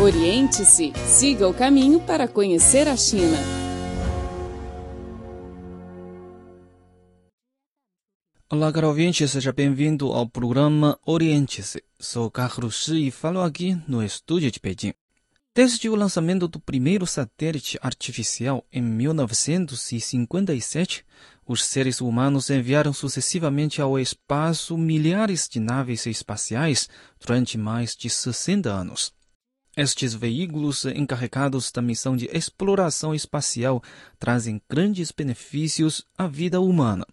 Oriente-se, siga o caminho para conhecer a China. Olá, caro ouvinte, seja bem-vindo ao programa Oriente-se. Sou Carlos Shi e falo aqui no estúdio de Pequim. Desde o lançamento do primeiro satélite artificial em 1957, os seres humanos enviaram sucessivamente ao espaço milhares de naves espaciais durante mais de 60 anos. Estes veículos encarregados da missão de exploração espacial trazem grandes benefícios à vida humana.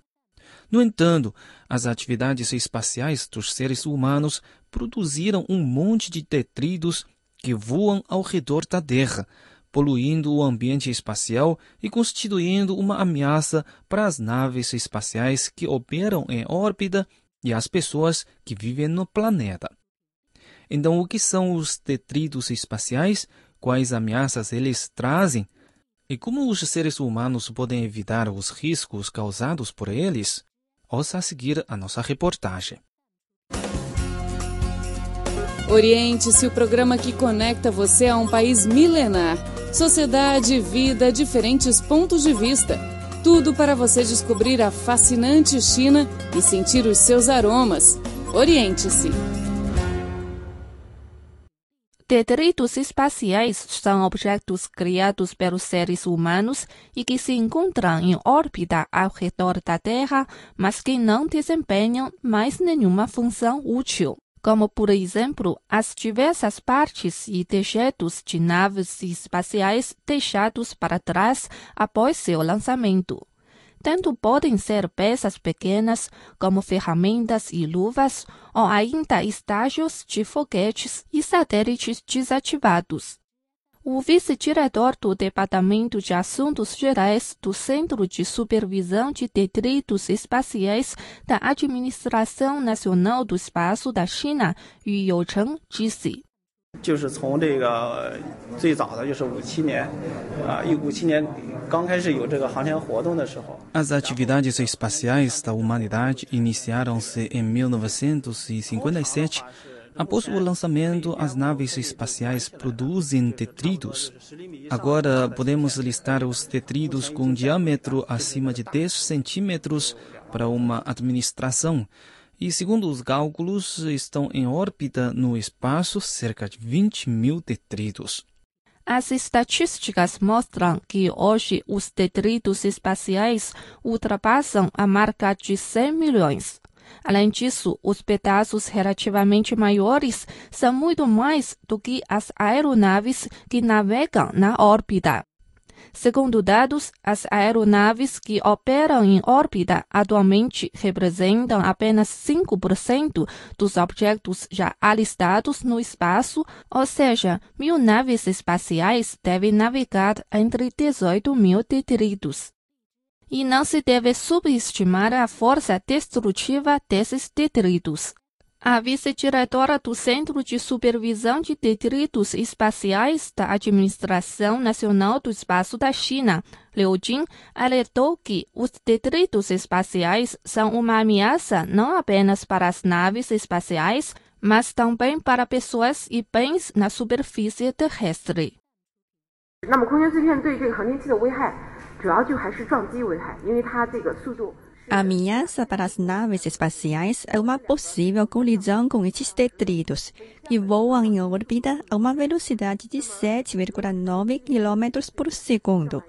No entanto, as atividades espaciais dos seres humanos produziram um monte de detritos que voam ao redor da Terra, poluindo o ambiente espacial e constituindo uma ameaça para as naves espaciais que operam em órbita e as pessoas que vivem no planeta. Então, o que são os detritos espaciais? Quais ameaças eles trazem? E como os seres humanos podem evitar os riscos causados por eles? Ouça a seguir a nossa reportagem. Oriente-se o programa que conecta você a um país milenar. Sociedade, vida, diferentes pontos de vista. Tudo para você descobrir a fascinante China e sentir os seus aromas. Oriente-se. Detritos espaciais são objetos criados pelos seres humanos e que se encontram em órbita ao redor da Terra, mas que não desempenham mais nenhuma função útil, como, por exemplo, as diversas partes e dejetos de naves espaciais deixados para trás após seu lançamento tanto podem ser peças pequenas, como ferramentas e luvas, ou ainda estágios de foguetes e satélites desativados. O vice-diretor do Departamento de Assuntos Gerais do Centro de Supervisão de Detritos Espaciais da Administração Nacional do Espaço da China, Yu Youcheng, disse. 就是从这个最早的就是五七年，啊，一五七年刚开始有这个航天活动的时候。 As atividades espaciais da humanidade iniciaram-se em 1957. Após o lançamento, as naves espaciais produzem detritos. Agora podemos listar os detritos com diâmetro acima de 10 centímetros para uma administração e, segundo os cálculos, estão em órbita no espaço cerca de 20 mil detritos. As estatísticas mostram que hoje os detritos espaciais ultrapassam a marca de 100 milhões. Além disso, os pedaços relativamente maiores são muito mais do que as aeronaves que navegam na órbita. Segundo dados, as aeronaves que operam em órbita atualmente representam apenas 5% dos objetos já alistados no espaço, ou seja, mil naves espaciais devem navegar entre 18 mil detritos. E não se deve subestimar a força destrutiva desses detritos A vice-diretora do Centro de Supervisão de Detritos Espaciais da Administração Nacional do Espaço da China, Liu Jin, alertou que os detritos espaciais são uma ameaça não apenas para as naves espaciais, mas também para pessoas e bens na superfície terrestre. 那么空间碎片对这个航天器的危害，主要就还是撞击危害，因为它这个速度。 A ameaça para as naves espaciais é uma possível colisão com estes detritos, que voam em órbita a uma velocidade de 7,9 km por segundo.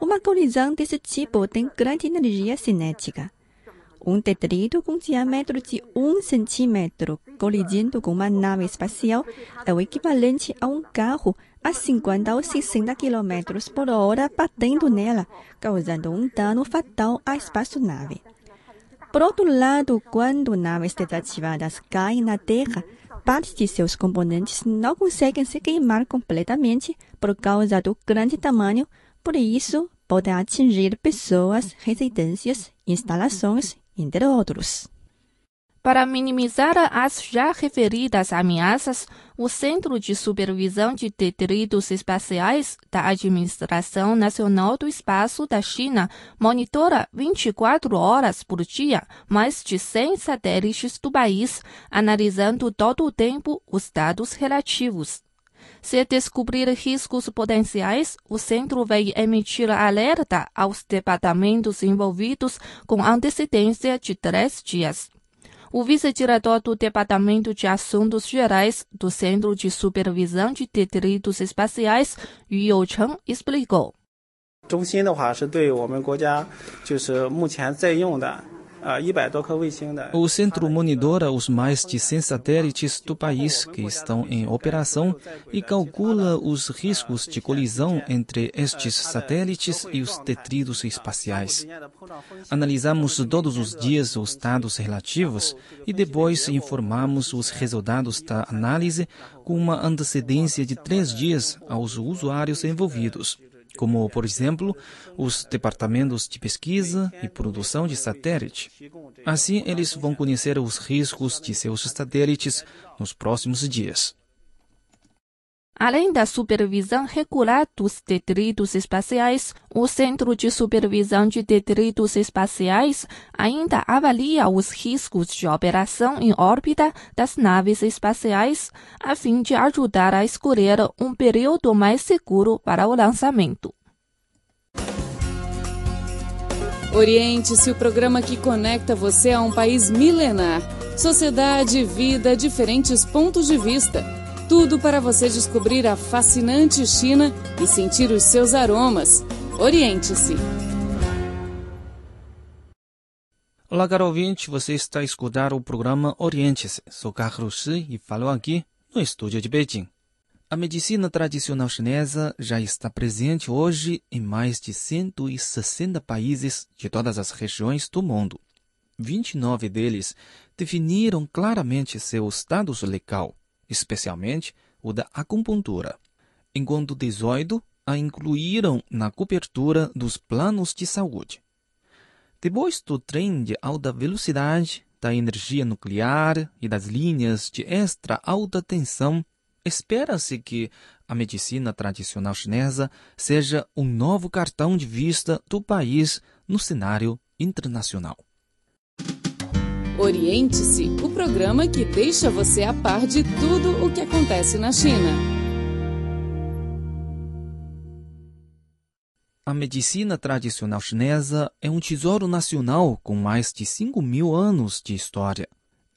Uma colisão desse tipo tem grande energia cinética. Um detrito com diâmetro de 1 centímetro colidindo com uma nave espacial é o equivalente a um carro a 50 ou 60 km por hora batendo nela, causando um dano fatal à espaçonave. Por outro lado, quando naves desativadas caem na Terra, parte de seus componentes não conseguem se queimar completamente por causa do grande tamanho, por isso podem atingir pessoas, residências, instalações, entre outros. Para minimizar as já referidas ameaças, o Centro de Supervisão de Detritos Espaciais da Administração Nacional do Espaço da China monitora 24 horas por dia mais de 100 satélites do país, analisando todo o tempo os dados relativos. Se descobrir riscos potenciais, o centro vai emitir alerta aos departamentos envolvidos com antecedência de três dias. O vice-diretor do Departamento de Assuntos Gerais do Centro de Supervisão de Detritos Espaciais, Yu Youcheng, explicou. 中心的话是对我们国家就是目前在用的 o centro monitora os mais de 100 satélites do país que estão em operação e calcula os riscos de colisão entre estes satélites e os detritos espaciais. Analisamos todos os dias os dados relativos e depois informamos os resultados da análise com uma antecedência de três dias aos usuários envolvidos como, por exemplo, os departamentos de pesquisa e produção de satélite. Assim, eles vão conhecer os riscos de seus satélites nos próximos dias. Além da supervisão regular dos detritos espaciais, o Centro de Supervisão de Detritos Espaciais ainda avalia os riscos de operação em órbita das naves espaciais, a fim de ajudar a escolher um período mais seguro para o lançamento. Oriente-se o programa que conecta você a um país milenar. Sociedade, vida, diferentes pontos de vista tudo para você descobrir a fascinante China e sentir os seus aromas. Oriente-se! Olá, caro ouvinte, você está a escutar o programa Oriente-se. Sou Carlos Shi e falo aqui no estúdio de Beijing. A medicina tradicional chinesa já está presente hoje em mais de 160 países de todas as regiões do mundo. 29 deles definiram claramente seu status legal especialmente o da acupuntura, enquanto 18 a incluíram na cobertura dos planos de saúde. Depois do trem de alta velocidade, da energia nuclear e das linhas de extra alta tensão, espera-se que a medicina tradicional chinesa seja um novo cartão de vista do país no cenário internacional. Oriente-se, o programa que deixa você a par de tudo o que acontece na China. A medicina tradicional chinesa é um tesouro nacional com mais de 5 mil anos de história.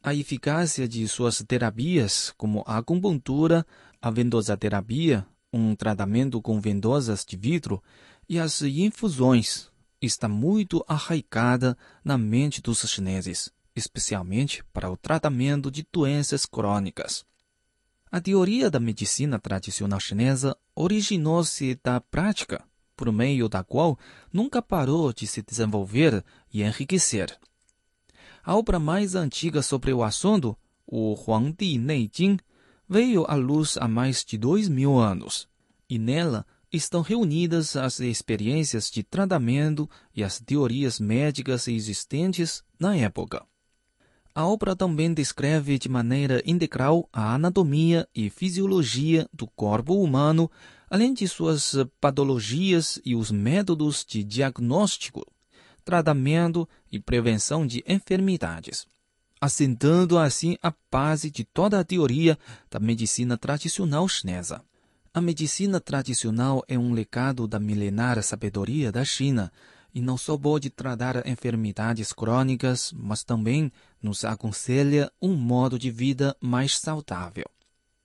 A eficácia de suas terapias, como a acupuntura, a vendosa-terapia, um tratamento com vendosas de vidro e as infusões, está muito arraigada na mente dos chineses especialmente para o tratamento de doenças crônicas. A teoria da medicina tradicional chinesa originou-se da prática, por meio da qual nunca parou de se desenvolver e enriquecer. A obra mais antiga sobre o assunto, o Huangdi Neijing, veio à luz há mais de dois mil anos, e nela estão reunidas as experiências de tratamento e as teorias médicas existentes na época. A obra também descreve de maneira integral a anatomia e fisiologia do corpo humano, além de suas patologias e os métodos de diagnóstico, tratamento e prevenção de enfermidades, assentando assim a base de toda a teoria da medicina tradicional chinesa. A medicina tradicional é um legado da milenar sabedoria da China e não só pode tratar enfermidades crônicas, mas também nos aconselha um modo de vida mais saudável.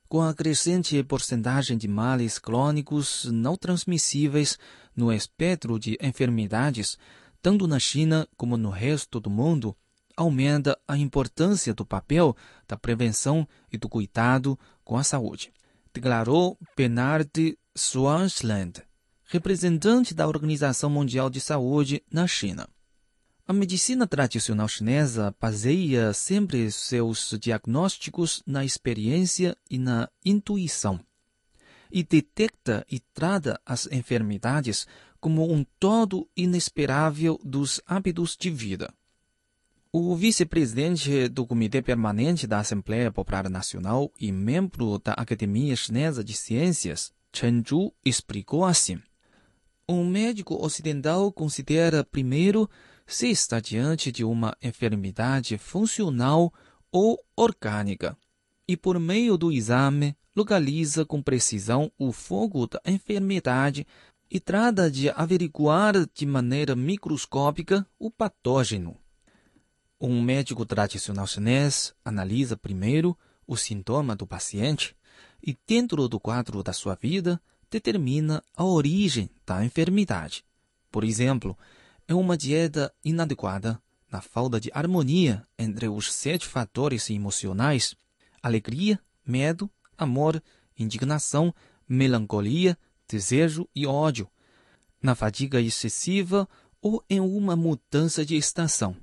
Com a crescente porcentagem de males crônicos não transmissíveis no espectro de enfermidades, tanto na China como no resto do mundo, aumenta a importância do papel da prevenção e do cuidado com a saúde, declarou Bernard Swansland, representante da Organização Mundial de Saúde na China. A medicina tradicional chinesa baseia sempre seus diagnósticos na experiência e na intuição, e detecta e trata as enfermidades como um todo inesperável dos hábitos de vida. O vice-presidente do Comitê Permanente da Assembleia Popular Nacional e membro da Academia Chinesa de Ciências, Chen Zhu, explicou assim. Um médico ocidental considera primeiro se está diante de uma enfermidade funcional ou orgânica. e, por meio do exame, localiza com precisão o fogo da enfermidade e trata de averiguar de maneira microscópica o patógeno. Um médico tradicional chinês analisa primeiro o sintoma do paciente e, dentro do quadro da sua vida, determina a origem da enfermidade. Por exemplo, é uma dieta inadequada, na falta de harmonia entre os sete fatores emocionais: alegria, medo, amor, indignação, melancolia, desejo e ódio, na fadiga excessiva ou em uma mudança de estação,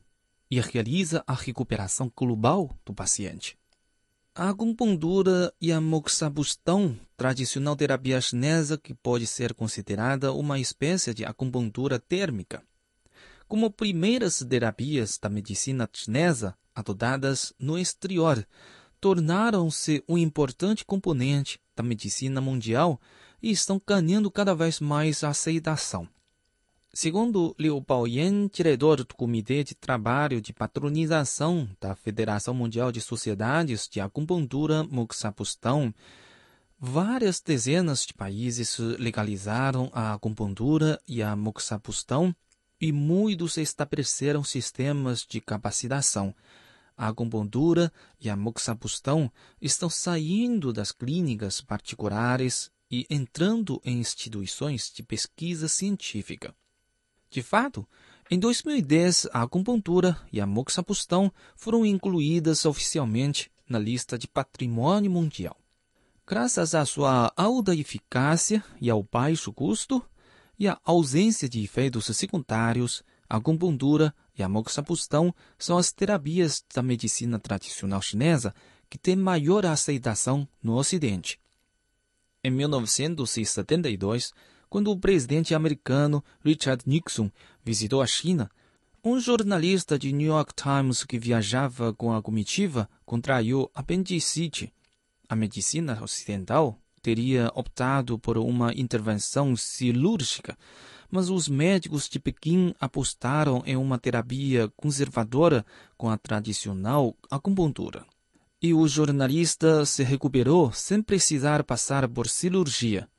e realiza a recuperação global do paciente. A acupuntura e a moxabustão, tradicional terapia chinesa que pode ser considerada uma espécie de acupuntura térmica, como primeiras terapias da medicina chinesa adotadas no exterior, tornaram-se um importante componente da medicina mundial e estão ganhando cada vez mais aceitação. Segundo Liu Baoyan, diretor do Comitê de Trabalho de Patronização da Federação Mundial de Sociedades de Acupuntura Moxapustão, várias dezenas de países legalizaram a acupuntura e a moxapustão e muitos estabeleceram sistemas de capacitação. A acupuntura e a moxapustão estão saindo das clínicas particulares e entrando em instituições de pesquisa científica. De fato, em 2010, a acupuntura e a moxapustão foram incluídas oficialmente na lista de patrimônio mundial. Graças à sua alta eficácia e ao baixo custo, e à ausência de efeitos secundários, a acupuntura e a moxapustão são as terapias da medicina tradicional chinesa que têm maior aceitação no Ocidente. Em 1972, quando o presidente americano Richard Nixon visitou a China, um jornalista de New York Times que viajava com a comitiva contraiu apendicite. A medicina ocidental teria optado por uma intervenção cirúrgica, mas os médicos de Pequim apostaram em uma terapia conservadora com a tradicional acupuntura. E o jornalista se recuperou sem precisar passar por cirurgia.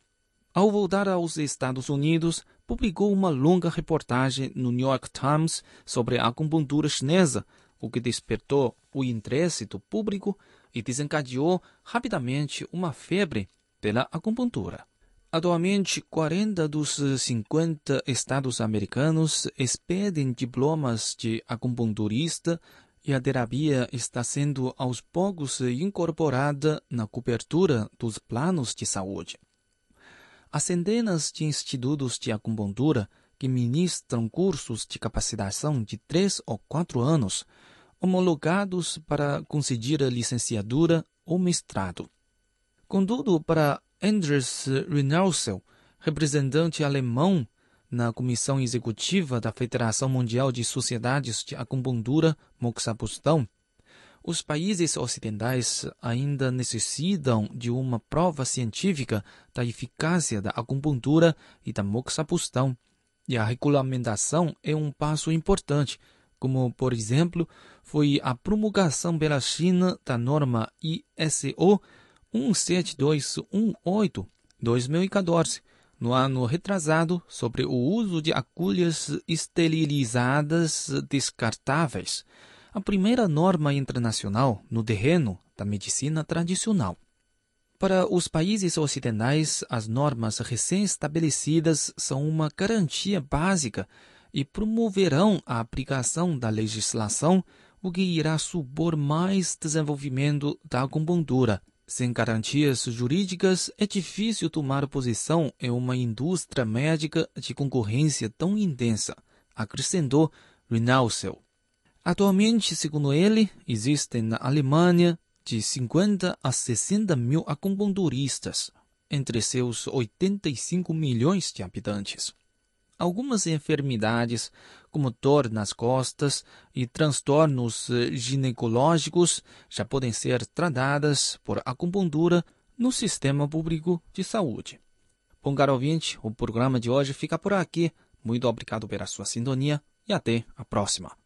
Ao voltar aos Estados Unidos, publicou uma longa reportagem no New York Times sobre a acupuntura chinesa, o que despertou o interesse do público e desencadeou rapidamente uma febre pela acupuntura. Atualmente, 40 dos 50 estados americanos expedem diplomas de acupunturista e a terapia está sendo aos poucos incorporada na cobertura dos planos de saúde. Há centenas de institutos de acupuntura que ministram cursos de capacitação de três ou quatro anos, homologados para conceder a licenciatura ou mestrado. Contudo, para Andres Rinalsel, representante alemão na Comissão Executiva da Federação Mundial de Sociedades de Acupuntura Moxabustão, os países ocidentais ainda necessitam de uma prova científica da eficácia da acupuntura e da moxapustão, e a regulamentação é um passo importante, como, por exemplo, foi a promulgação pela China da norma ISO 17218-2014, no ano retrasado, sobre o uso de agulhas esterilizadas descartáveis a primeira norma internacional no terreno da medicina tradicional. Para os países ocidentais, as normas recém-estabelecidas são uma garantia básica e promoverão a aplicação da legislação, o que irá supor mais desenvolvimento da acupuntura. Sem garantias jurídicas, é difícil tomar posição em uma indústria médica de concorrência tão intensa, acrescentou Rinalsel. Atualmente, segundo ele, existem na Alemanha de 50 a 60 mil acupunturistas, entre seus 85 milhões de habitantes. Algumas enfermidades, como dor nas costas e transtornos ginecológicos, já podem ser tratadas por acupuntura no sistema público de saúde. Bom, caro ouvinte, o programa de hoje fica por aqui. Muito obrigado pela sua sintonia e até a próxima.